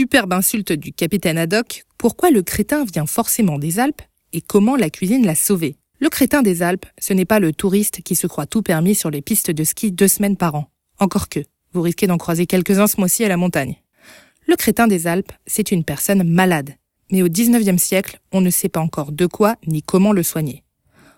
Superbe insulte du capitaine Haddock, pourquoi le crétin vient forcément des Alpes et comment la cuisine l'a sauvé? Le crétin des Alpes, ce n'est pas le touriste qui se croit tout permis sur les pistes de ski deux semaines par an. Encore que, vous risquez d'en croiser quelques-uns ce mois-ci à la montagne. Le crétin des Alpes, c'est une personne malade. Mais au 19e siècle, on ne sait pas encore de quoi ni comment le soigner.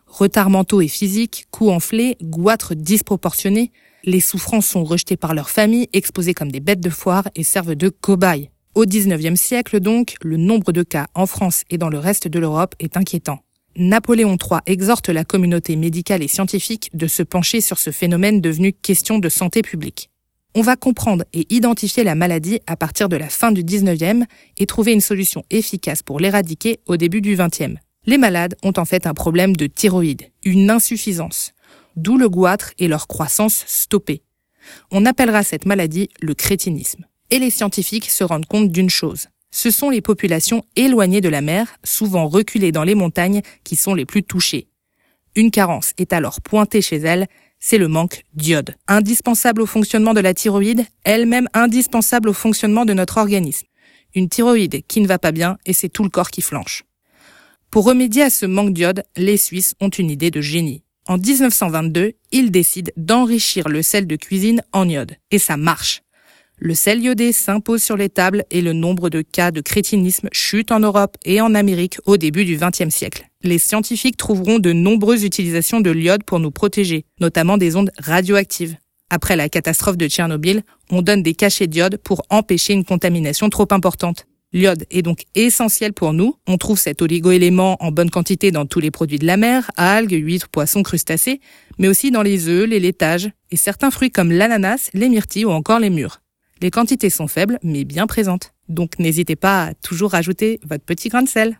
Retard mentaux et physiques, coups enflés, goitres disproportionnés, les souffrances sont rejetées par leur famille, exposées comme des bêtes de foire et servent de cobayes. Au 19e siècle donc, le nombre de cas en France et dans le reste de l'Europe est inquiétant. Napoléon III exhorte la communauté médicale et scientifique de se pencher sur ce phénomène devenu question de santé publique. On va comprendre et identifier la maladie à partir de la fin du 19e et trouver une solution efficace pour l'éradiquer au début du 20e. Les malades ont en fait un problème de thyroïde, une insuffisance, d'où le goitre et leur croissance stoppée. On appellera cette maladie le crétinisme. Et les scientifiques se rendent compte d'une chose. Ce sont les populations éloignées de la mer, souvent reculées dans les montagnes, qui sont les plus touchées. Une carence est alors pointée chez elles, c'est le manque d'iode, indispensable au fonctionnement de la thyroïde, elle-même indispensable au fonctionnement de notre organisme. Une thyroïde qui ne va pas bien et c'est tout le corps qui flanche. Pour remédier à ce manque d'iode, les Suisses ont une idée de génie. En 1922, ils décident d'enrichir le sel de cuisine en iode. Et ça marche. Le sel iodé s'impose sur les tables et le nombre de cas de crétinisme chute en Europe et en Amérique au début du XXe siècle. Les scientifiques trouveront de nombreuses utilisations de l'iode pour nous protéger, notamment des ondes radioactives. Après la catastrophe de Tchernobyl, on donne des cachets d'iode pour empêcher une contamination trop importante. L'iode est donc essentiel pour nous. On trouve cet oligoélément en bonne quantité dans tous les produits de la mer, algues, huîtres, poissons, crustacés, mais aussi dans les œufs, les laitages et certains fruits comme l'ananas, les myrtilles ou encore les mûres. Les quantités sont faibles, mais bien présentes. Donc n'hésitez pas à toujours rajouter votre petit grain de sel.